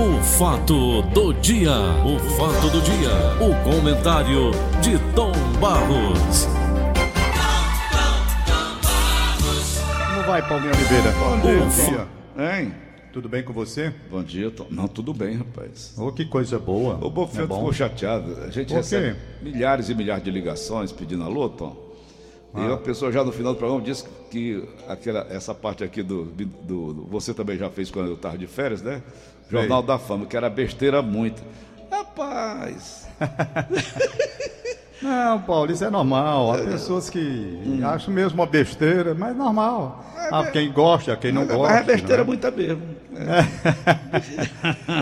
O fato do dia, o fato do dia, o comentário de Tom Barros. Como vai, Paulinho Oliveira? Bom dia, Ufa. dia. Hein? Tudo bem com você? Bom dia, Tom. Não, tudo bem, rapaz. Oh, que coisa boa. O Bofeto É ficou chateado. A gente recebe milhares e milhares de ligações pedindo alô, Tom. Ah. E a pessoa já no final do programa disse que aquela, essa parte aqui do, do- do- Você também já fez quando eu estava de férias, né? Jornal da Fama, que era besteira muito. Rapaz. Não, Paulo, isso é normal. Há pessoas que Hum. acham mesmo uma besteira, mas é normal. Há quem gosta, quem não gosta. Mas é besteira né? muita mesmo.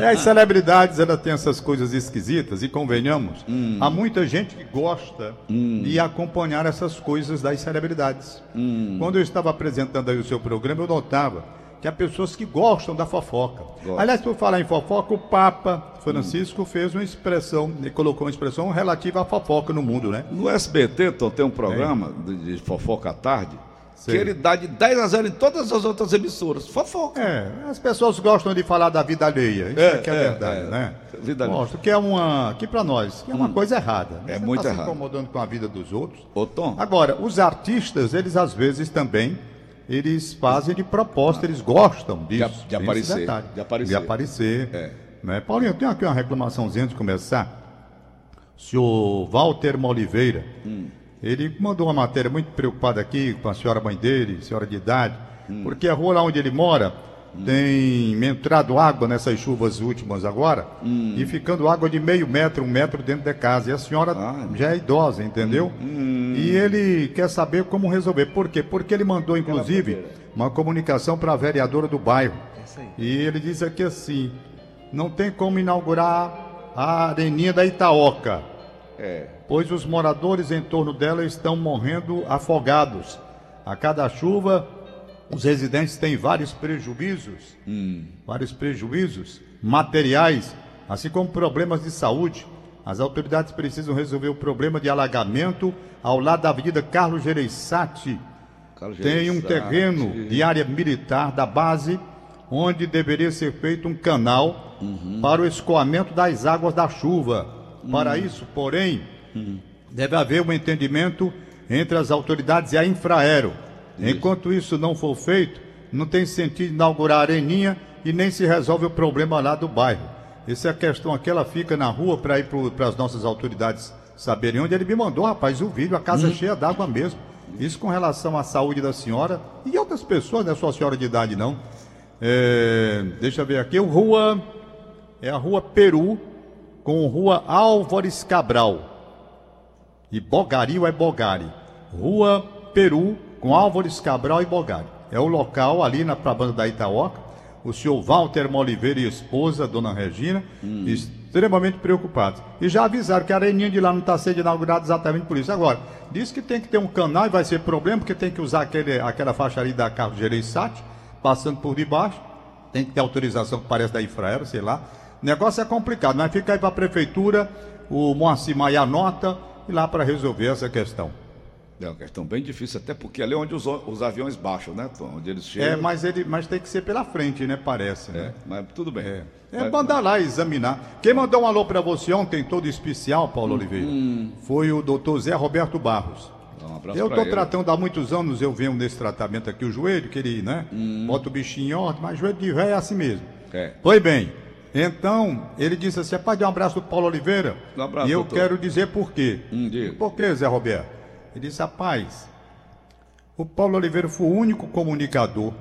É, as celebridades, elas têm essas coisas esquisitas e convenhamos, Hum. há muita gente que gosta de acompanhar essas coisas das celebridades. Hum. Quando eu estava apresentando aí o seu programa, eu notava que há pessoas que gostam da fofoca. Gostam. Aliás, por falar em fofoca, o Papa Francisco fez uma expressão, ele colocou uma expressão relativa à fofoca no mundo, né? No SBT, Tom, tem um programa de, de fofoca à tarde Sei. que ele dá de 10 a 0 em todas as outras emissoras. Fofoca. É, as pessoas gostam de falar da vida alheia. Isso É, é, que é, é, verdade, é. né? Vida alheia. Gostam, que é uma, que para nós, que é uma coisa errada. né? É Você muito tá errado. se incomodando com a vida dos outros. Ô, Tom, Agora, os artistas, eles às vezes também, eles fazem de proposta, eles gostam disso. De- de aparecer, de aparecer. De aparecer. É. Né? Paulinho, eu tenho aqui uma reclamaçãozinha antes de começar. O senhor Walter Oliveira, Hum. ele mandou uma matéria muito preocupada aqui com a senhora mãe dele, senhora de idade, Hum. porque a rua lá onde ele mora tem entrado água nessas chuvas últimas agora e ficando água de meio metro, um metro dentro da casa. E a senhora Hum. Ah. já é idosa, entendeu? E ele quer saber como resolver. Por quê? Porque ele mandou, inclusive, uma comunicação para a vereadora do bairro. E ele diz aqui assim: não tem como inaugurar a areninha da Itaoca é. pois os moradores em torno dela estão morrendo afogados. A cada chuva, os residentes têm vários prejuízos, vários prejuízos materiais, assim como problemas de saúde. As autoridades precisam resolver o problema de alagamento ao lado da Avenida Carlos Gereissati. Carlos Tem um Gereissati. terreno de área militar da base onde deveria ser feito um canal para o escoamento das águas da chuva. Para isso, porém, deve haver um entendimento entre as autoridades e a Infraero. Enquanto isso não for feito, não tem sentido inaugurar a areninha e nem se resolve o problema lá do bairro. Essa é a questão aqui, ela fica na rua para ir para as nossas autoridades saberem onde ele me mandou, rapaz, o vídeo, a casa cheia d'água mesmo. Isso com relação à saúde da senhora e outras pessoas, não é só a senhora de idade, não. É, deixa eu ver aqui, o rua é a rua Peru com rua Álvares Cabral. E Bogari ou é Bogari? Rua Peru com Álvares Cabral e Bogari. É o local ali na pra banda da Itaoca. O senhor Walter Oliveira e esposa, dona Regina, extremamente preocupados. E já avisaram que a areninha de lá não está sendo inaugurada exatamente por isso. Agora, diz que tem que ter um canal e vai ser problema, porque tem que usar aquele, aquela faixa ali da Carlos Gereissati, passando por debaixo. Tem que ter autorização que parece da Infraero, sei lá. O negócio é complicado, mas fica aí para a prefeitura, o Moacir Maia anota e lá para resolver essa questão. É uma questão bem difícil, até porque ali é onde os, os aviões baixam, né, Tom? Onde eles chegam. É, mas ele, mas tem que ser pela frente, né? Parece. É, Né? mas tudo bem. É, é Mas- mandar lá examinar. Quem mandou um alô para você ontem, todo especial, Paulo Oliveira, foi o doutor Zé Roberto Barros. Um abraço Eu estou tratando há muitos anos, eu venho nesse tratamento aqui, o joelho, que ele, né? Bota o bichinho em ordem, mas joelho de velho é assim mesmo. É. Pois bem, então, ele disse assim, rapaz, dá um abraço pro Paulo Oliveira. Um abraço, e eu doutor. quero dizer por quê. Hum. Por quê, Zé Roberto? Ele disse, rapaz, o Paulo Oliveira foi o único comunicador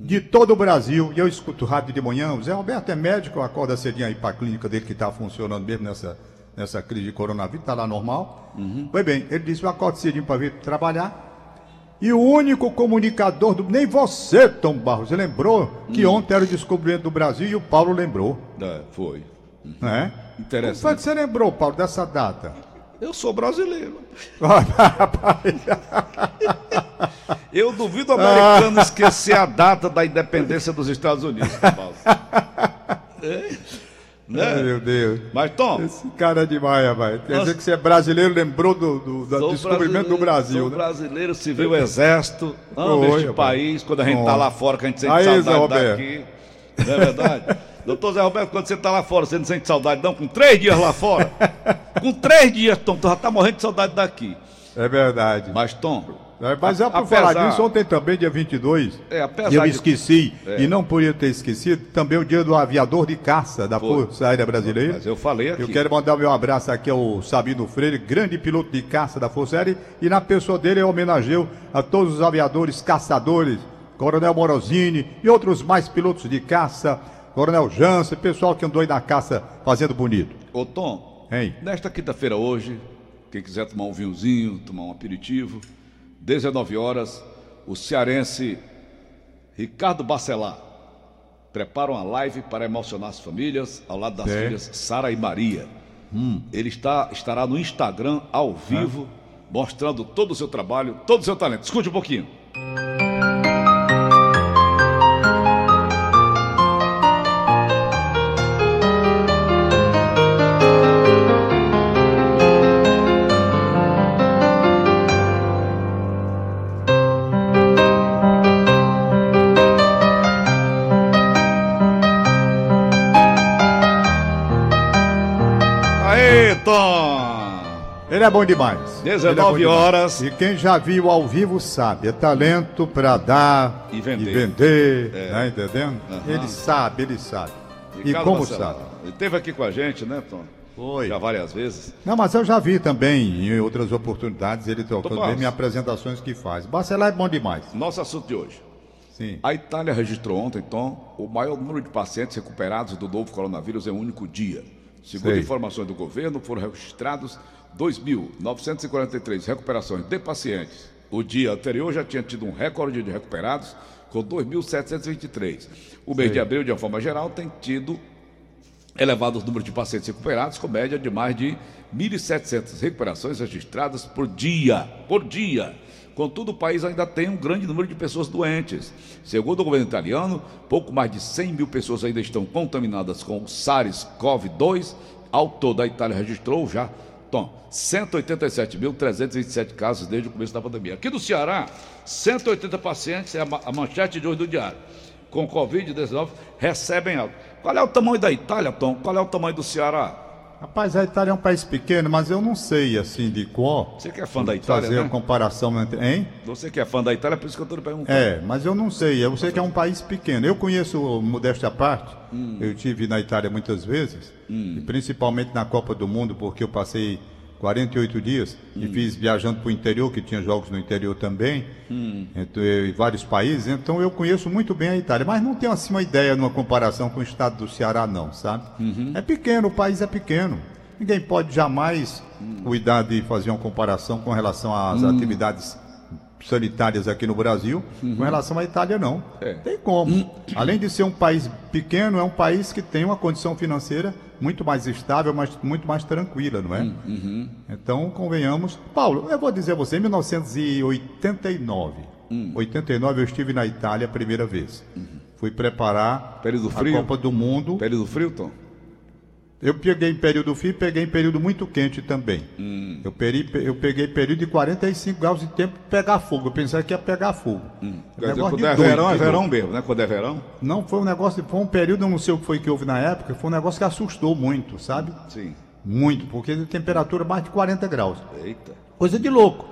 de todo o Brasil, e eu escuto rádio de manhã, o Zé Roberto é médico, acorda cedinho aí para a clínica dele que está funcionando mesmo nessa, nessa crise de coronavírus, está lá normal. Pois bem, ele disse, eu acordo cedinho para vir trabalhar, e o único comunicador do. Nem você, Tom Barros, lembrou que ontem era o descobrimento do Brasil e o Paulo lembrou. É, foi. Né? Interessante. Como foi que você lembrou, Paulo, dessa data? Eu sou brasileiro. Eu duvido o americano esquecer a data da independência dos Estados Unidos, Paulo. É? Ai, Né? meu Deus. Mas, Tom, Esse cara é demais, rapaz. Quer Nossa. dizer que você é brasileiro, lembrou do, do- do descobrimento do Brasil, sou né? brasileiro, civil exército, amo este país, quando a gente tá Ó. lá fora, que a gente sente Aí, saudade daqui. Não é verdade? Doutor Zé Roberto, quando você tá lá fora, você não sente saudade, não? Com três dias lá fora? Com três dias, Tom, tu já tá morrendo de saudade daqui. É verdade. Mas, Tom. É, mas é por apesar- falar disso, ontem também, dia 22, É, apesar eu de- esqueci, É. e não podia ter esquecido, também o dia do aviador de caça da Foi. Força Aérea Brasileira. Mas eu falei aqui. Eu quero mandar meu abraço aqui ao Sabino Freire, grande piloto de caça da Força Aérea, e na pessoa dele eu homenageio a todos os aviadores, caçadores, Coronel Morosini e outros mais pilotos de caça, Coronel Jansen, pessoal que andou aí na caça fazendo bonito. Ô, Tom, Hein? nesta quinta-feira hoje, quem quiser tomar um vinhozinho, tomar um aperitivo, 19 horas, o cearense Ricardo Bacelar prepara uma live para emocionar as famílias, ao lado das É. filhas Sara e Maria. Ele está, estará no Instagram ao vivo, mostrando todo o seu trabalho, todo o seu talento. Escute um pouquinho. Ele é bom demais. 19 Ele é bom demais. horas. E quem já viu ao vivo sabe, é talento pra dar E vender. É. e vender, tá entendendo? Ele sabe, ele sabe. E Ricardo como Bacelar. sabe? Ele esteve aqui com a gente, né, Tom? Foi. Já várias vezes. Não, mas eu já vi também em outras oportunidades ele tocando bem em apresentações que faz. Bacelar é bom demais. Nosso assunto de hoje. Sim. A Itália registrou ontem, Tom, o maior número de pacientes recuperados do novo coronavírus em um único dia. Segundo Sei. informações do governo, foram registrados 2.943 recuperações de pacientes. O dia anterior já tinha tido um recorde de recuperados, com 2.723. O mês de abril, de uma forma geral, tem tido elevados números de pacientes recuperados, com média de mais de 1.700 recuperações registradas por dia. Por dia. Contudo, o país ainda tem um grande número de pessoas doentes. Segundo o governo italiano, pouco mais de 100 mil pessoas ainda estão contaminadas com o SARS-CoV-2. Ao todo, a Itália registrou já, Tom, 187.327 casos desde o começo da pandemia. Aqui no Ceará, 180 pacientes, é a ma- a manchete de hoje do diário com Covid-19 recebem alta. Qual é o tamanho da Itália, Tom? Qual é o tamanho do Ceará? Rapaz, a Itália é um país pequeno, mas eu não sei assim de qual Você que é fã da Itália, fazer a né? comparação entre. Hein? Você que é fã da Itália, por isso que eu estou lhe perguntando. É, mas eu não sei. Eu sei que é um país pequeno. Eu conheço, modéstia à parte, Hum. eu tive na Itália muitas vezes, e principalmente na Copa do Mundo, porque eu passei 48 dias e Hum. fiz viajando para o interior, que tinha jogos no interior também, Hum. entre, em vários países. Então eu conheço muito bem a Itália, mas não tenho assim uma ideia numa comparação com o estado do Ceará, não, sabe? Uhum. É pequeno, o país é pequeno. Ninguém pode jamais Hum. cuidar de fazer uma comparação com relação às atividades sanitárias aqui no Brasil, com relação à Itália, não. Uhum. É. Tem como. Além de ser um país pequeno, é um país que tem uma condição financeira muito mais estável, mas muito mais tranquila, não é? Uhum. Então, convenhamos. Paulo, eu vou dizer a você, em 1989, Hum. 89 eu estive na Itália a primeira vez. Fui preparar Período a frio? Copa do Mundo. Período frio, Tom? Eu peguei em período frio, peguei em período muito quente também. Hum. Eu, peri- eu peguei período de 45 graus de tempo pegar fogo. Eu pensei que ia pegar fogo. Um Quer dizer, quando de é doido, verão, é de verão mesmo, né? Quando é verão? Não, foi um negócio, foi um período, eu não sei o que foi que houve na época, foi um negócio que assustou muito, sabe? Sim. Muito, porque de temperatura mais de 40 graus. Eita. Coisa de louco.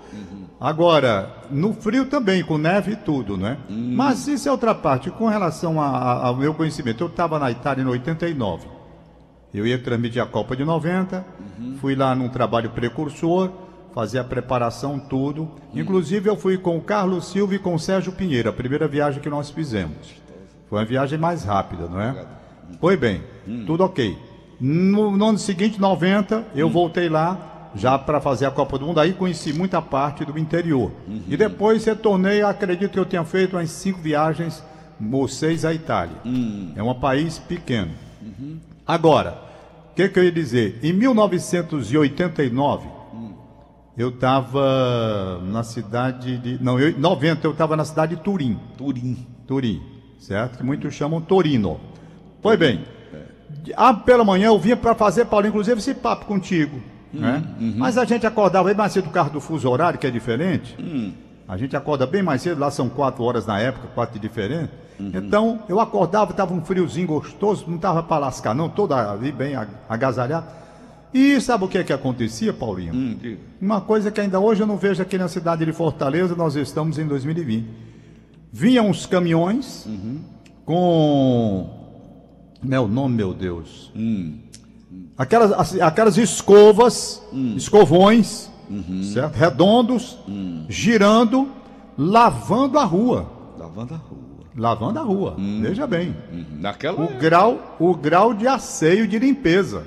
Agora, no frio também, com neve e tudo, né? Mas isso é outra parte. Com relação a- a- ao meu conhecimento, eu estava na Itália em 89. Eu ia transmitir a Copa de 90, fui lá num trabalho precursor, fazer a preparação, tudo. Inclusive, eu fui com o Carlos Silva e com o Sérgio Pinheiro, a primeira viagem que nós fizemos. Foi uma viagem mais rápida, não é? Foi bem, tudo ok. No, no ano seguinte, 90, eu voltei lá já para fazer a Copa do Mundo. Aí conheci muita parte do interior. E depois retornei, acredito que eu tenha feito umas cinco viagens ou seis à Itália. É um país pequeno. Agora, que, que eu ia dizer? Em 1989, eu estava na cidade de. Não, eu, em 90 eu estava na cidade de Turim. Turim. Turim, certo? Que muitos chamam Torino. Pois bem, ah, pela manhã eu vinha para fazer, Paulo, inclusive esse papo contigo. né? Mas a gente acordava bem mais cedo do carro do fuso horário, que é diferente. A gente acorda bem mais cedo, lá são quatro horas na época, quatro de diferente. Então, eu acordava, estava um friozinho gostoso, não estava para lascar, não, todo ali bem ag- agasalhado. E sabe o que é que acontecia, Paulinho? Hum. Uma coisa que ainda hoje eu não vejo aqui na cidade de Fortaleza, nós estamos em 2020. Vinham uns caminhões com. Como é o nome, meu Deus? Aquelas, assim, aquelas escovas, escovões, certo? redondos, girando, lavando a rua. Lavando a rua. Lavando a rua, veja bem. Hum, Naquela. O grau, o grau de asseio de limpeza.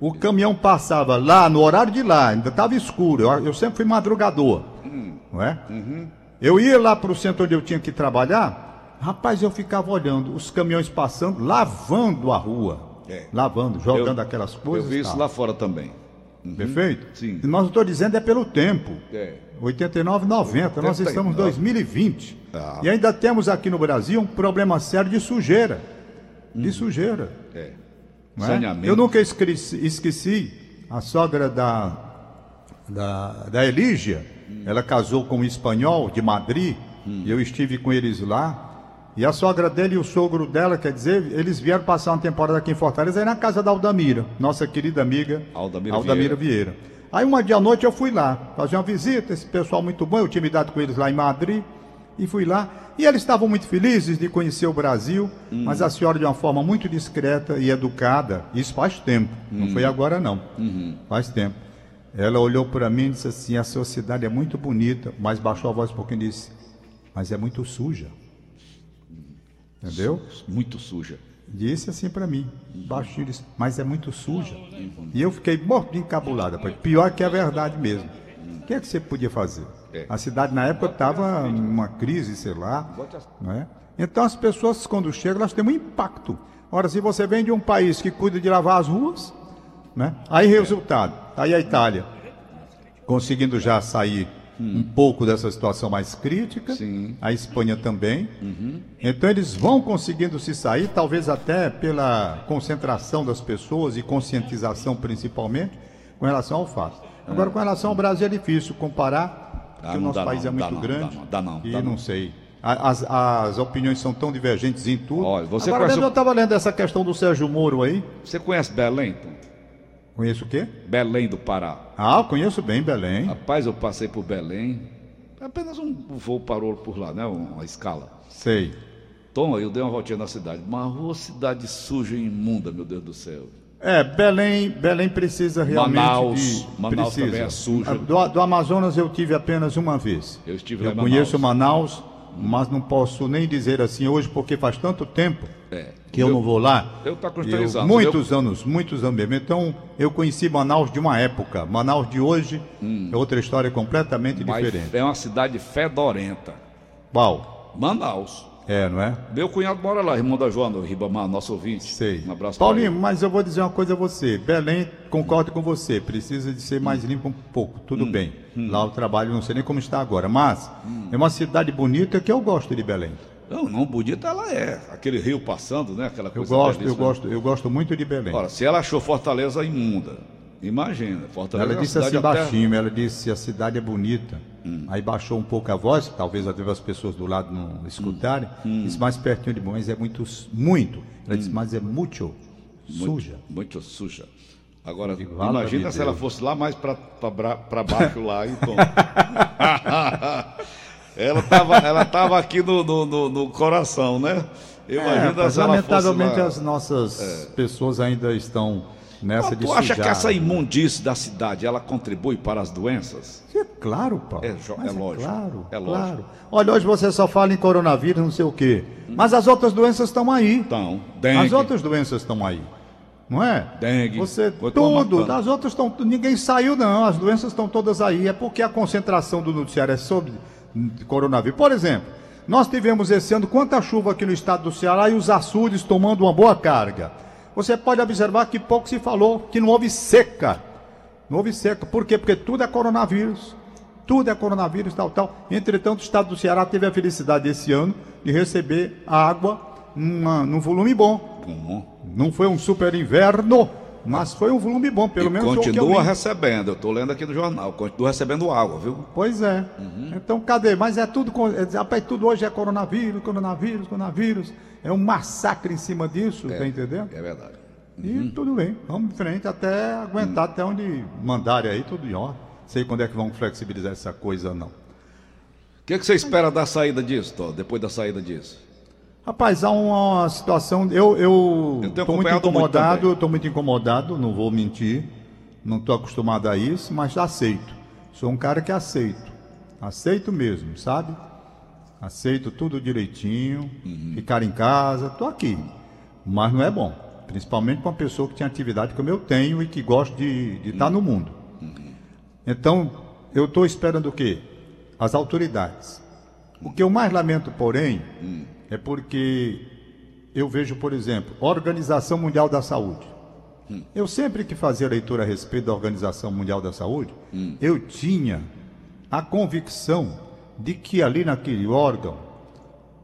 O caminhão passava lá no horário de lá, ainda estava escuro. Eu, eu sempre fui madrugador, não é? Eu ia lá para o centro onde eu tinha que trabalhar, rapaz, eu ficava olhando os caminhões passando, lavando a rua, É. lavando, jogando Eu- aquelas Eu coisas. vi e isso lá fora também. Perfeito? Sim. E nós não estou dizendo é pelo tempo. É. 89, 90. Nós 89. estamos em 2020. Ah. E ainda temos aqui no Brasil um problema sério de sujeira. De sujeira. É. não é? Saneamento. Eu nunca esqueci, esqueci a sogra da, da, da Elígia. Ela casou com um espanhol de Madrid. E eu estive com eles lá. E a sogra dele e o sogro dela, quer dizer, eles vieram passar uma temporada aqui em Fortaleza, aí na casa da Aldamira, nossa querida amiga Aldamira Vieira. Aí uma dia à noite eu fui lá, fazer uma visita, esse pessoal muito bom, eu tinha me dado com eles lá em Madrid, e fui lá. E eles estavam muito felizes de conhecer o Brasil, mas a senhora de uma forma muito discreta e educada, isso faz tempo, não foi agora não, faz tempo. Ela olhou para mim e disse assim, a sua cidade é muito bonita, mas baixou a voz um pouquinho e disse, mas é muito suja. Entendeu? Muito suja. Disse assim para mim, baixinho, disse, mas é muito suja. E eu fiquei morto de encabulada. Pior que é a verdade mesmo. O que é que você podia fazer? É. A cidade na época estava numa crise, sei lá. É? Então as pessoas, quando chegam, elas têm um impacto. Ora, se você vem de um país que cuida de lavar as ruas, né? aí resultado, tá aí a Itália conseguindo já sair um pouco dessa situação mais crítica, Sim. a Espanha também. Então eles vão conseguindo se sair, talvez até pela concentração das pessoas e conscientização principalmente, com relação ao fato. Agora, com relação ao Brasil é difícil comparar, Ah, porque o não nosso país não, é muito não, grande. dá não, dá não, e dá não, não. sei. As, as opiniões são tão divergentes em tudo. Olha, você Agora conhece eu estava lendo essa questão do Sérgio Moro aí. Você conhece Belém? Tom? Conheço o quê? Belém do Pará. Ah, eu conheço bem Belém. Rapaz, eu passei por Belém. Apenas um voo parou por lá, né? Uma escala. Sei. Tom, eu dei uma voltinha na cidade. Uma rua, cidade suja e imunda, meu Deus do céu. É, Belém, Belém precisa realmente Manaus, de... Manaus precisa. também é suja. Ah, Do, do Amazonas eu tive apenas uma vez. Eu estive Eu lá conheço Manaus, mas não posso nem dizer assim hoje porque faz tanto tempo É. que eu não vou lá. eu tô com Eu- três anos, Muitos anos, muitos anos mesmo. Então eu conheci Manaus de uma época. Manaus de hoje é outra história completamente Hum. Mas diferente. é uma cidade fedorenta. Qual? Manaus. É, não é? Meu cunhado mora lá, irmão da Joana, o Ribamar, nosso ouvinte. Sei. Um abraço Paulinho, mas eu vou dizer uma coisa a você. Belém, concordo com você, precisa de ser mais limpo um pouco, tudo Hum. bem. Lá o trabalho não sei nem como está agora, mas é uma cidade bonita que eu gosto de Belém. Não, não, bonita ela é. Aquele rio passando, né? Aquela Eu coisa gosto, eu gosto, eu gosto muito de Belém. Ora, se ela achou Fortaleza imunda, imagina. Fortaleza Ela é disse assim baixinho, ela disse a cidade é bonita. Hum. Aí baixou um pouco a voz, talvez até as pessoas do lado não escutarem. Hum. Disse mais pertinho de mim, mas é muito, muito. Ela disse, mas é muito suja. Muito suja. Agora, digo, imagina se ela Deus. fosse lá mais para baixo lá, então. ela estava ela tava aqui no, no, no- coração, né? É, Imagina mas se ela lamentavelmente fosse lá. É. as nossas pessoas ainda estão nessa Mas de tu acha sujar. que essa imundície da cidade, ela contribui para as doenças? É claro, Paulo. É é lógico, Claro, é lógico. claro. Olha, hoje você só fala em coronavírus, não sei o quê. Mas as outras doenças estão aí. Então, dengue. As outras doenças estão aí. Não é? Dengue. Você, tudo. As outras estão. Ninguém saiu, não. As doenças estão todas aí. É porque a concentração do noticiário é sobre coronavírus. Por exemplo, nós tivemos esse ano quanta chuva aqui no estado do Ceará e os açudes tomando uma boa carga. Você pode observar que pouco se falou que não houve seca. Não houve seca. Por quê? Porque tudo é coronavírus. Tudo é coronavírus, tal, tal. Entretanto, o estado do Ceará teve a felicidade esse ano de receber água numa, num volume bom. Bom, Não foi um super inverno, Mas foi um volume bom, pelo e menos eu continua li. recebendo, eu estou lendo aqui no jornal, continua recebendo água, viu? Pois é. Uhum. Então cadê? Mas é tudo, é, rapaz, tudo hoje é coronavírus, coronavírus, coronavírus. É um massacre em cima disso, tá entendendo? É verdade. E tudo bem, vamos em frente até aguentar até onde mandarem aí, tudo em ordem. Sei quando é que vão flexibilizar essa coisa, não. O que, que você espera da saída disso, Tó, depois da saída disso? Rapaz, há uma situação. Eu eu estou muito incomodado, estou muito incomodado, não vou mentir. Não estou acostumado a isso, mas aceito. Sou um cara que aceito. Aceito mesmo, sabe? Aceito tudo direitinho, Uhum. ficar em casa, estou aqui. Mas não é bom. Principalmente para uma pessoa que tem atividade como eu tenho e que gosta de estar Uhum. no mundo. Então, eu estou esperando o quê? As autoridades. O que eu mais lamento, porém, é porque eu vejo, por exemplo, a Organização Mundial da Saúde. Eu sempre que fazia leitura a respeito da Organização Mundial da Saúde, eu tinha a convicção de que ali naquele órgão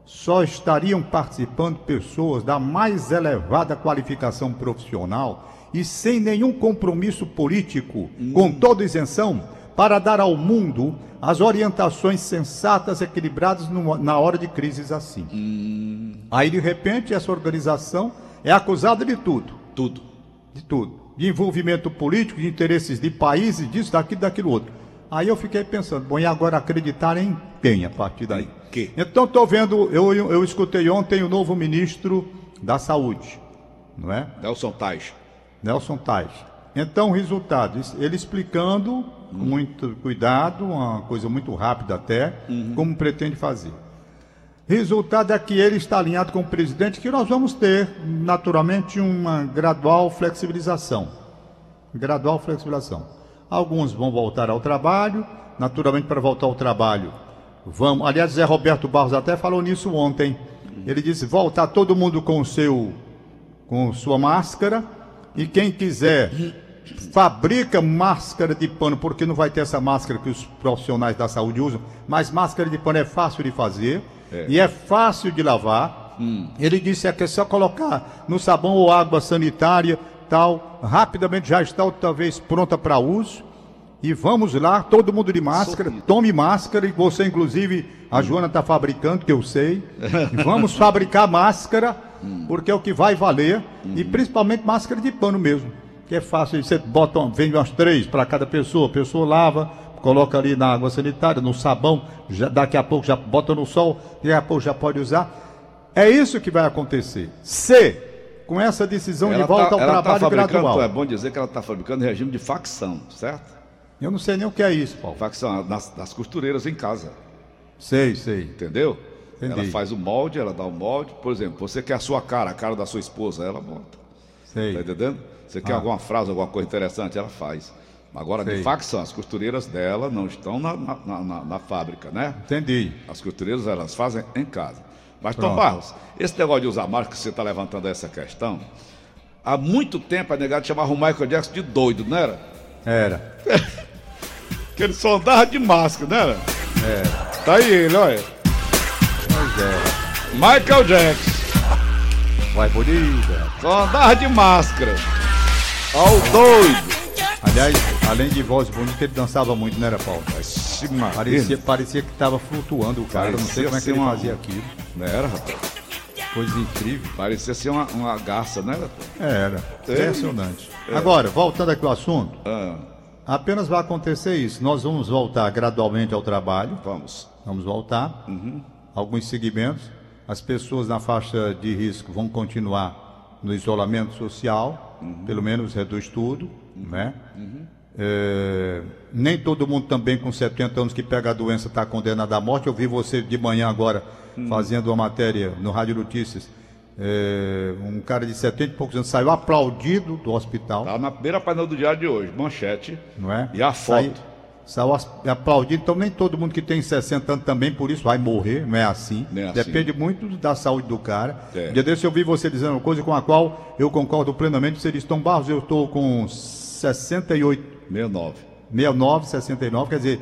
só estariam participando pessoas da mais elevada qualificação profissional e sem nenhum compromisso político, com toda isenção, para dar ao mundo as orientações sensatas, equilibradas numa- na hora de crises assim. Aí, de repente, essa organização é acusada de tudo Tudo. de tudo. De envolvimento político, de interesses de países, disso, daquilo, daquilo outro. Aí eu fiquei pensando, bom, e agora acreditar em quem a partir daí? Quê? Então estou vendo, eu, eu escutei ontem o novo ministro da Saúde, não é? Nelson Tais. Nelson Tais. Então, resultado, es- ele explicando com muito cuidado, uma coisa muito rápida até, como pretende fazer. Resultado é que ele está alinhado com o presidente que nós vamos ter, naturalmente, uma gradual flexibilização. Gradual flexibilização. Alguns vão voltar ao trabalho, naturalmente, para voltar ao trabalho, vamos. Aliás, Zé Roberto Barros até falou nisso ontem. Ele disse: voltar todo mundo com seu com sua máscara e quem quiser fabrica máscara de pano, porque não vai ter essa máscara que os profissionais da saúde usam, mas máscara de pano é fácil de fazer e é fácil de lavar. Ele disse é que é só colocar no sabão ou água sanitária, tal, rapidamente já está outra vez pronta para uso. E vamos lá, todo mundo de máscara, tome máscara, e você, inclusive, a Joana está fabricando, que eu sei. Vamos fabricar máscara, porque é o que vai valer, e principalmente máscara de pano mesmo, que é fácil. Você bota, vende umas três para cada pessoa, a pessoa lava, coloca ali na água sanitária, no sabão, já, daqui a pouco já bota no sol, daqui a pouco já pode usar. É isso que vai acontecer. Se, com essa decisão de volta tá, ao ela tá trabalho fabricando, gradual. É bom dizer que ela está fabricando em regime de facção, certo? Eu não sei nem o que é isso, Paulo. Facção nas, nas costureiras em casa, Sei, sei. entendeu? Entendi. Ela faz o molde, ela dá o molde. Por exemplo, você quer a sua cara, a cara da sua esposa, ela monta. Sei. Tá entendendo? Você quer Ah. alguma frase, alguma coisa interessante, ela faz. Agora, de Sei. facção, as costureiras dela não estão na, na- na- na fábrica, né? Entendi. As costureiras elas fazem em casa. Mas, Tom Pronto. Barros, esse negócio de usar máscara que você está levantando essa questão, há muito tempo a negada chamava o Michael Jackson de doido, não era? Era. Que ele só andava de máscara, não era? É. Tá aí ele, olha. Pois é. Michael Jackson. Vai bonita. Só andava de máscara. Ó o doido. Aliás, além de voz bonita, ele dançava muito, não era, Paulo? Ixi, Maria. Parecia, parecia que estava flutuando o cara. não sei Parecia como é que ele uma- fazia aquilo. Não era, rapaz? Coisa incrível. Parecia ser uma, uma garça, não era? Era. Impressionante. Agora, voltando aqui ao assunto, Ah, apenas vai acontecer isso. Nós vamos voltar gradualmente ao trabalho. vamos. Vamos voltar. Alguns segmentos. As pessoas na faixa de risco vão continuar no isolamento social, pelo menos reduz tudo, né? É, nem todo mundo também com 70 anos que pega a doença está condenado à morte. Eu vi você de manhã agora fazendo uma matéria no Rádio Notícias. É, um cara de 70 e poucos anos saiu aplaudido do hospital, Tá na primeira página do diário de hoje, manchete. não é? E a foto. Saiu, saiu aplaudido, então nem todo mundo que tem 60 anos também por isso vai morrer, não é assim. Não é assim. Depende muito da saúde do cara. É. Um dia desse eu vi você dizendo uma coisa com a qual eu concordo plenamente. Você disse, Tom Barros, eu estou com 68, 69. 69, 69, quer dizer,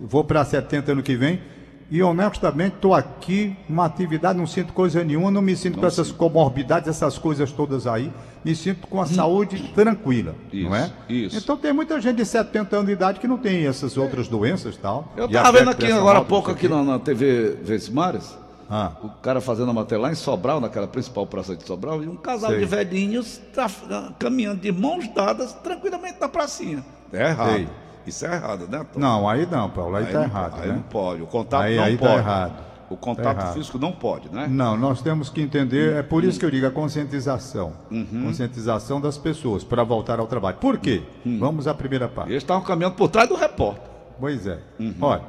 vou para 70 ano que vem. E honestamente estou aqui, numa atividade, não sinto coisa nenhuma, não me sinto Não com essas sinto. comorbidades, essas coisas todas aí. Me sinto com a saúde tranquila, não é? Isso, isso. Então tem muita gente de 70 anos de idade que não tem essas outras doenças e tal. Eu estava vendo aqui agora há pouco aqui na, na TV Vesmares, Ah. o cara fazendo a matéria lá em Sobral, naquela principal praça de Sobral, e um casal Sei. de velhinhos tá, ah, caminhando de mãos dadas tranquilamente na pracinha. É errado. Sei. Isso é errado, né, Tom? Não, aí não, Paulo, aí, Aí tá errado, Aí né? não pode. O contato Aí- não aí tá pode. errado. O contato errado. físico não pode, né? Não, nós temos que entender, é por isso que eu digo a conscientização. Uhum. Conscientização das pessoas para voltar ao trabalho. Por quê? Uhum. Vamos à primeira parte. eles estavam caminhando por trás do repórter. Pois é. Uhum. Olha,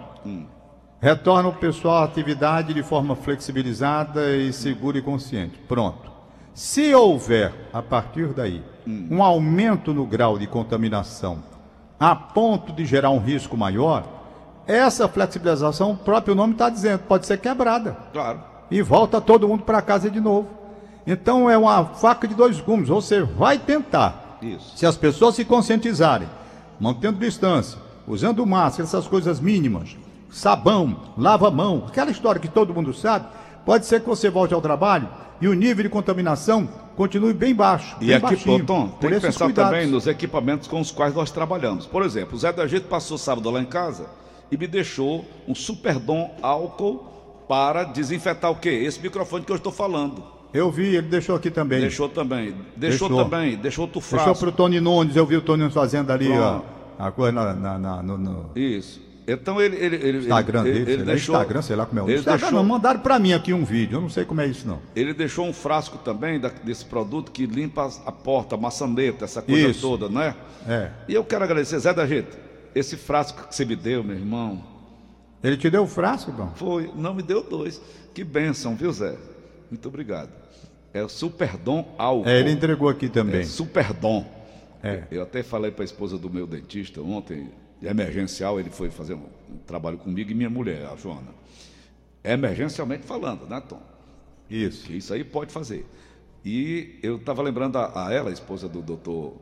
retorna o pessoal à atividade de forma flexibilizada e segura e consciente. Pronto. Se houver, a partir daí, um aumento no grau de contaminação a ponto de gerar um risco maior, essa flexibilização, o próprio nome está dizendo, pode ser quebrada Claro. e volta todo mundo para casa de novo. Então é uma faca de dois gumes. Você vai tentar. Isso. Se as pessoas se conscientizarem, mantendo distância, usando máscara, essas coisas mínimas, sabão, lava a mão, aquela história que todo mundo sabe, pode ser que você volte ao trabalho e o nível de contaminação continue bem baixo. E bem aqui, baixinho, Tom, tem que pensar cuidados. também nos equipamentos com os quais nós trabalhamos. Por exemplo, o Zé da Gente passou sábado lá em casa e me deixou um Superdom álcool para desinfetar o quê? Esse microfone que eu estou falando. Eu vi, ele deixou aqui também. Deixou também. Deixou, Deixou. também. Deixou outro Deixou frasco. para o Tony Nunes, eu vi o Tony Nunes fazendo ali ó, Pronto. a coisa na, na- na- no, no Isso. Então ele. ele, ele Instagram ele, dele, ele, deixou, Instagram, sei lá como é o ele Instagram. deixou, Não, mandaram para mim aqui um vídeo, eu não sei como é isso não. ele deixou um frasco também da- desse produto que limpa a porta, a maçaneta, essa coisa Isso. toda, não é? É. E eu quero agradecer, Zé da Gente, esse frasco que você me deu, meu irmão, Ele te deu o frasco, bom? Foi, não me deu dois. Que bênção, viu, Zé? Muito obrigado. É o Superdom álcool. É, ele entregou aqui também. É Superdom. É. Eu até falei para a esposa do meu dentista ontem, emergencial, ele foi fazer um, um trabalho comigo e minha mulher, a Joana. Emergencialmente falando, né, Tom? Isso. Que isso aí pode fazer. E eu estava lembrando a, a ela, a esposa do doutor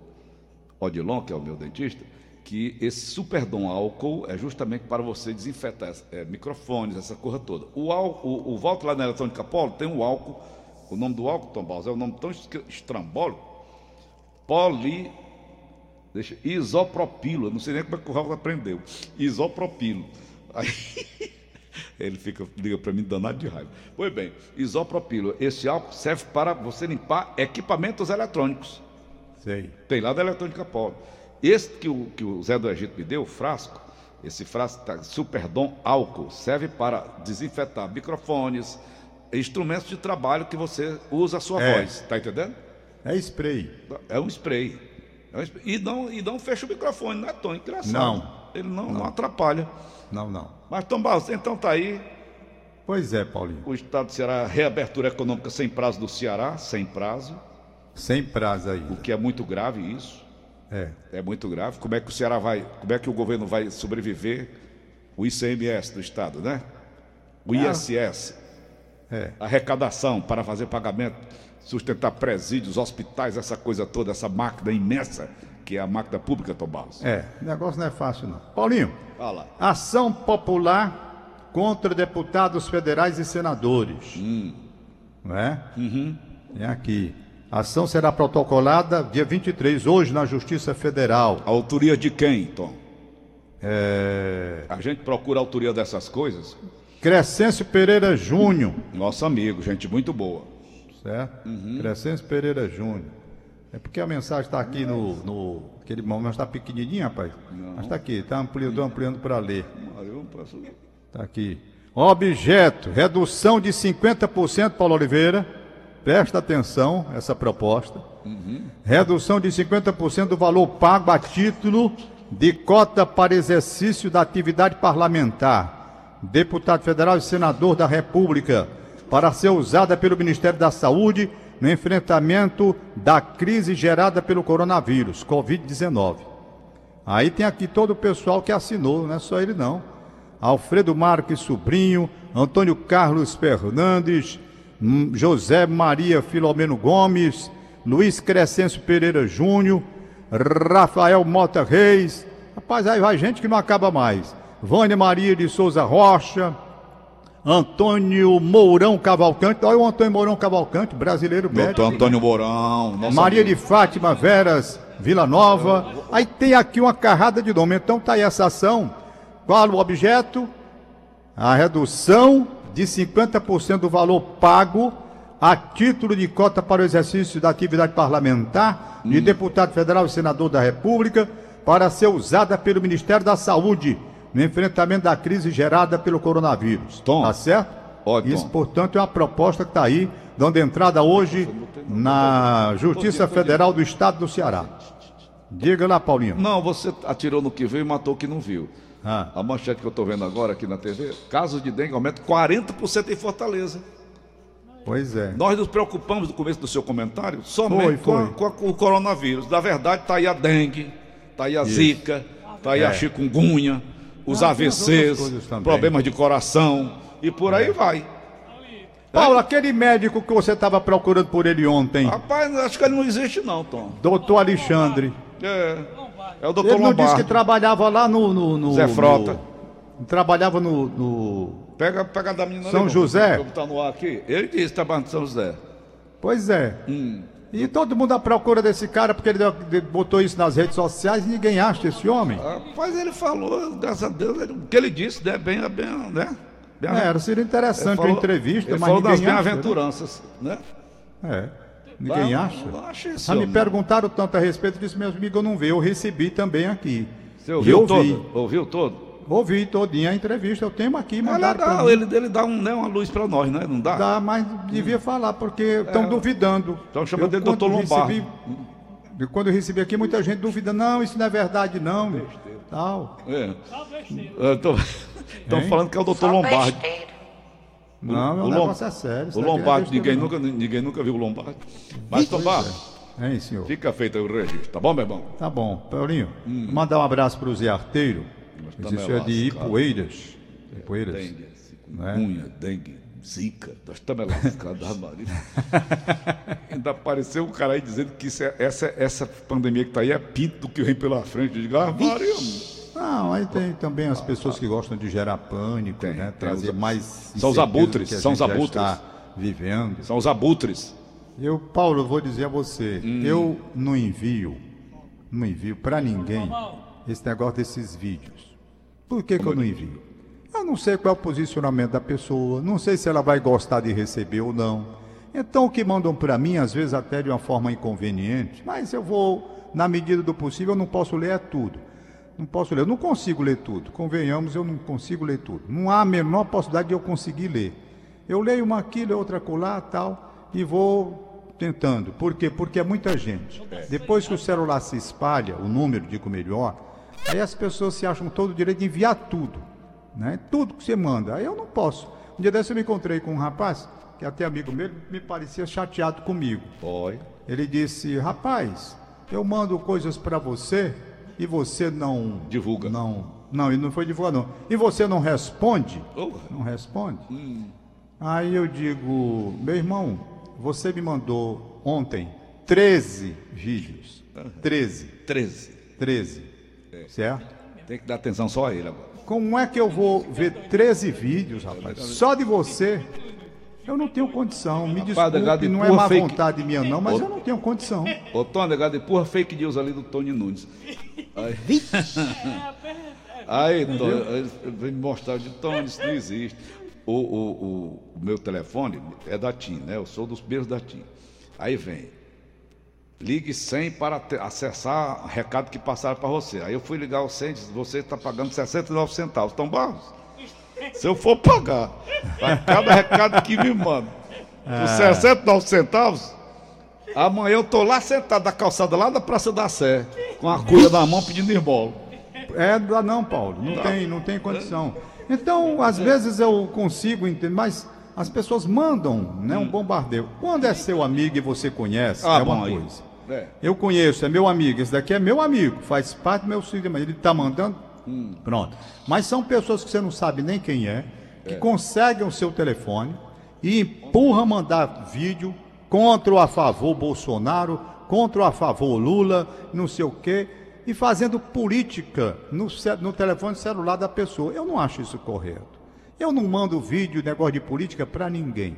Odilon, que é o meu dentista, que esse Superdom álcool é justamente para você desinfetar é, microfones, essa coisa toda. O, álcool, o, o Walter lá na Eletrônica Polo tem um álcool, o nome do álcool, Tom Baus, é um nome tão estrambólico, poli... Deixa, isopropilo, eu não sei nem como é que o Raul aprendeu. Isopropilo. Aí, ele fica, liga para mim danado de raiva. Pois bem, isopropilo. Esse álcool serve para você limpar equipamentos eletrônicos. Sei. Tem lá da Eletrônica Polo. Esse que o, que o Zé do Egito me deu, o frasco, esse frasco tá, Superdom álcool, serve para desinfetar microfones, instrumentos de trabalho que você usa a sua É. voz. Tá entendendo? É spray. É um spray. É. E, não, e não fecha o microfone, não é tão engraçado. Não. Ele não, não atrapalha. Não, não. Mas, Tom Barros, então tá aí. Pois é, Paulinho. O Estado do Ceará, reabertura econômica sem prazo do Ceará, sem prazo, Sem prazo aí. o que é muito grave isso. É. É muito grave. Como é que o Ceará vai, como é que o governo vai sobreviver? O ICMS do Estado, né? O ISS, É. arrecadação para fazer pagamento, sustentar presídios, hospitais, essa coisa toda, essa máquina imensa que é a máquina pública, Tom Barros. É. O negócio não é fácil, não. Paulinho, Fala. ação popular contra deputados federais e senadores. Não é? Uhum. Aqui. A ação será protocolada dia 23, hoje, na Justiça Federal. A autoria de quem, Tom? É... A gente procura a autoria dessas coisas. Crescêncio Pereira Júnior. Nosso amigo, gente muito boa. Certo? Uhum. Crescêncio Pereira Júnior. É porque a mensagem está aqui no, no. Aquele momento está pequenininho, rapaz. Mas está aqui, está ampliando, ampliando para ler. Não Está aqui. Objeto: redução de 50%, Paulo Oliveira. Presta atenção essa proposta. Redução de 50% do valor pago a título de cota para exercício da atividade parlamentar. Deputado federal e senador da República, para ser usada pelo Ministério da Saúde no enfrentamento da crise gerada pelo coronavírus, Covid-19. Aí tem aqui todo o pessoal que assinou, não é só ele não. Alfredo Marques Sobrinho, Antônio Carlos Fernandes, hum, José Maria Filomeno Gomes, Luiz Crescêncio Pereira Júnior, Rafael Mota Reis. Rapaz, aí vai gente que não acaba mais. Vânia Maria de Souza Rocha, Antônio Mourão Cavalcante. Olha o Antônio Mourão Cavalcante, brasileiro médico. Doutor Antônio Mourão. Maria amigo. de Fátima Veras Vila Nova. Aí tem aqui uma carrada de nome. Então tá aí essa ação. Qual o objeto? A redução de 50% do valor pago a título de cota para o exercício da atividade parlamentar de deputado federal e senador da República para ser usada pelo Ministério da Saúde no enfrentamento da crise gerada pelo coronavírus. Tom. Tá certo? Ótimo. Isso, portanto, é uma proposta que está aí, dando entrada hoje na Justiça Federal do Estado do Ceará. Diga lá, Paulinho. Não, você atirou no que veio e matou o que não viu. Ah. A manchete que eu estou vendo agora aqui na TV, casos de dengue aumentam 40% em Fortaleza. Pois é. Nós nos preocupamos no começo do seu comentário somente Foi, com, a- foi. com a- com o coronavírus. Na verdade, está aí a dengue, está aí a zika, está aí a É. chikungunya, os outras AVCs, problemas de coração e por É. aí vai. Paulo, aquele médico que você estava procurando por ele ontem, Rapaz, acho que ele não existe não, Tom. doutor Alexandre, É, é o doutor ele não disse que trabalhava lá no... no, no Zé Frota. no- trabalhava no... no- Pega, pega da menina São ali, José? Vamos botar no ar aqui. Ele disse que trabalha em São José. Pois é. Hum. E todo mundo à procura desse cara, porque ele botou isso nas redes sociais e ninguém acha esse homem. Rapaz, ele falou, graças a Deus, ele- o que ele disse, né? Bem, bem, né? Bem, É, era, seria interessante falou- uma entrevista, ele mas falou das ninguém acha. bem-aventuranças, né? né? É. Ninguém Não, acha. não acha Ah, me perguntaram tanto a respeito disso, meu amigo, eu não vi. Eu recebi também aqui. Você ouviu eu todo? vi. Ouviu todo? Ouvi todinha a entrevista, eu tenho aqui, É legal, mim. ele, ele dá um, né, uma luz pra nós, né? Não dá? Dá, mas devia falar, porque estão duvidando. Tão chamando Eu, ele de quando Dr. Lombardi. recebi- eu, Quando eu recebi aqui, muita gente duvida, não, isso não é verdade, não. Tal. É. Estão Hein? falando que é o doutor Lombardi. Não, O o Lom- negócio é sério. O é Lombardi, besteira, ninguém nunca, ninguém nunca viu o Lombardi. Mas, Tombar, Hein, senhor? fica feito aí o registro, tá bom, meu irmão? Tá bom, Paulinho. Mandar um abraço pro Zé Arteiro. Também Esse é de. Ipueiras. Ipueiras. Dengue, Né? cikungunya, dengue, zika, nós estamos lascados, Maria. Ainda apareceu um cara aí dizendo que isso é- essa, essa pandemia que está aí é pinto do que vem pela frente. Eu digo, ah, Maria. Não, aí tem também as pessoas que gostam de gerar pânico, Tem, né? Trazer os- mais. são os abutres, a são os abutres. Está vivendo. São os abutres. Eu, Paulo, eu vou dizer a você, Hum. eu não envio, não envio para ninguém esse negócio desses vídeos. Por que, que eu não envio? Eu não sei qual é o posicionamento da pessoa, não sei se ela vai gostar de receber ou não. Então o que mandam para mim, às vezes até de uma forma inconveniente, mas eu vou, na medida do possível, eu não posso ler é tudo. Não posso ler, eu não consigo ler tudo. Convenhamos, eu não consigo ler tudo. Não há a menor possibilidade de eu conseguir ler. Eu leio uma aqui, leio outra colar, tal, e vou tentando. Por quê? Porque é muita gente. Depois que o celular se espalha, o número, digo melhor, aí as pessoas se acham todo o direito de enviar tudo. Né? Tudo que você manda. Aí eu não posso. Um dia desse eu me encontrei com um rapaz, que é até amigo meu, me parecia chateado comigo. Oi. Ele disse: Rapaz, eu mando coisas para você e você não. Divulga. Não, não, ele não foi divulgar, não. E você não responde? Oh. Não responde? Aí eu digo: Meu irmão, você me mandou ontem 13 vídeos. 13. 13. 13. Certo? Tem que dar atenção só a ele agora. Como é que eu vou ver 13 vídeos, rapaz? Só de você? Eu não tenho condição. Me Rapaz, desculpe, não é má fake. vontade minha, não, mas eu não tenho condição. Ô, Tom, negado, empurra fake news ali do Tony Nunes. Aí, aí Tom, vem me mostrar de Tom, isso não existe. O, o, o, o meu telefone é da TIM, né? Eu sou dos primeiros da TIM. Aí vem. Ligue 100 para acessar recado que passaram para você. Aí eu fui ligar o 100 e disse, você está pagando 69 centavos. Tom Barros, se eu for pagar para cada recado que me manda por 69 centavos, amanhã eu tô lá sentado na calçada lá da Praça da Sé, com a cuia na mão pedindo esmola. É, não, Paulo. Não tem, não tem condição. Então, às vezes eu consigo entender, mas as pessoas mandam, né, um bombardeio. Quando é seu amigo e você conhece, Ah, é uma bom, coisa. É. Eu conheço, é meu amigo, esse daqui é meu amigo, faz parte do meu sistema. Ele está mandando, pronto. Mas são pessoas que você não sabe nem quem é, que conseguem o seu telefone e empurram mandar vídeo contra ou a favor Bolsonaro, contra ou a favor Lula, não sei o quê, e fazendo política no, no telefone celular da pessoa. Eu não acho isso correto. Eu não mando vídeo, negócio de política para ninguém.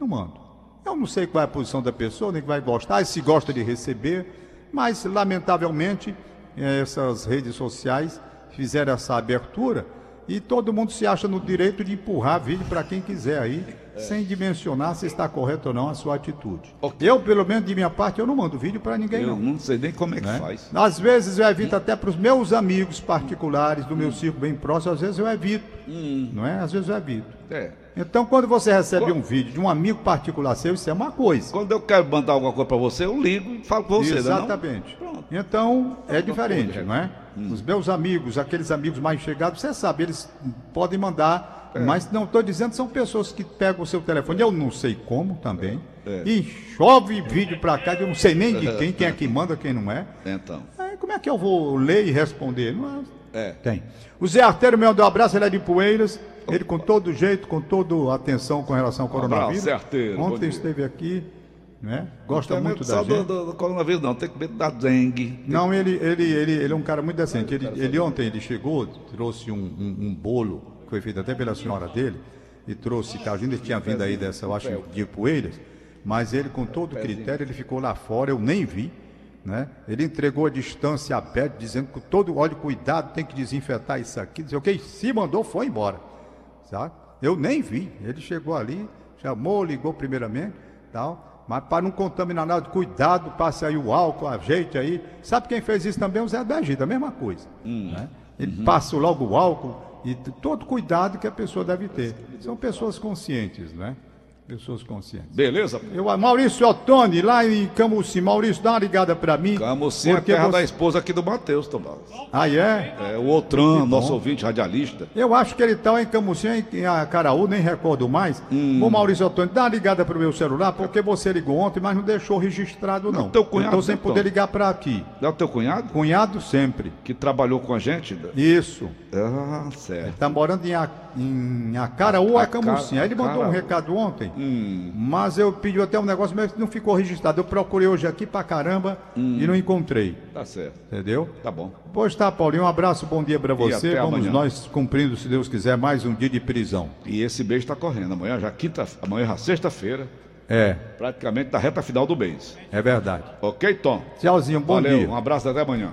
Não mando. Eu não sei qual é a posição da pessoa, nem que vai gostar, se gosta de receber, mas lamentavelmente essas redes sociais fizeram essa abertura e todo mundo se acha no direito de empurrar vídeo para quem quiser aí, é. sem dimensionar se está correto ou não a sua atitude. Okay. Eu, pelo menos de minha parte, eu não mando vídeo para ninguém. Eu não. não sei nem como é que né? faz. Às vezes eu evito hum. até para os meus amigos particulares do meu hum. círculo bem próximo, às vezes eu evito. Hum. Não é? Às vezes eu evito. É. Então, quando você recebe quando... um vídeo de um amigo particular seu, isso é uma coisa. Quando eu quero mandar alguma coisa para você, eu ligo e falo com você, né, Exatamente. Então, é diferente, não é? Hum. Os meus amigos, aqueles amigos mais chegados, você sabe, eles podem mandar, é. mas não estou dizendo, são pessoas que pegam o seu telefone, eu não sei como também, é. e chove vídeo para cá, eu não sei nem de quem, quem é que manda, quem não é. Então. Aí, como é que eu vou ler e responder? Não é? é. Tem. O Zé Arteiro me mandou um abraço, ele é de Poeiras. Ele com todo jeito, com toda atenção com relação ao coronavírus. Abraço, Ontem esteve aqui né? Gosta muito da gente. Do, do, coronavírus não, tem medo da dengue. Não, ele, ele, ele, ele é um cara muito decente. Ele, ele ontem ele chegou, trouxe um, um, um, bolo, que foi feito até pela senhora dele, e trouxe Carlinhos, ele tinha vindo aí dessa, eu acho, de Poeiras, mas ele com todo critério, ele ficou lá fora, eu nem vi, né? Ele entregou a distância aberta, dizendo que todo, olha, cuidado, tem que desinfetar isso aqui, o que se mandou, foi embora, sabe? Eu nem vi, ele chegou ali, chamou, ligou primeiramente, tal, mas para não contaminar nada, cuidado, passe aí o álcool, ajeite aí. Sabe quem fez isso também? O Zé da Gida, a mesma coisa. Hum. Né? Ele uhum. passa logo o álcool e todo cuidado que a pessoa deve ter. São pessoas conscientes, né? Pessoas conscientes. Beleza? Eu, Maurício Ottoni, lá em Camusim. Maurício, dá uma ligada para mim. Camusim é a terra você... da esposa aqui do Matheus, Tomás. Ah, é? É, o Outran, nosso ouvinte radialista. Eu acho que ele está em Camusim, em Acaraú, nem recordo mais. Hum. Ô, Maurício Ottoni, dá uma ligada para o meu celular, porque você ligou ontem, mas não deixou registrado, não. não. Teu cunhado, Estou sem poder ligar para aqui. É o teu cunhado? Cunhado sempre. Que trabalhou com a gente? Isso. Ah, certo. Ele está morando em, em Acaraú, a Camusim. Aí ele mandou um recado ontem. Hum mas eu pedi até um negócio, mas não ficou registrado. Eu procurei hoje aqui pra caramba hum. e não encontrei. Tá certo. Entendeu? Tá bom. Pois tá, Paulinho. Um abraço, bom dia para você. Vamos amanhã. nós cumprindo, se Deus quiser, mais um dia de prisão. E esse mês está correndo. Amanhã já quinta, amanhã já sexta-feira. É. Praticamente da reta final do mês. É verdade. Ok, Tom? Tchauzinho, bom Valeu, dia. Um abraço até amanhã.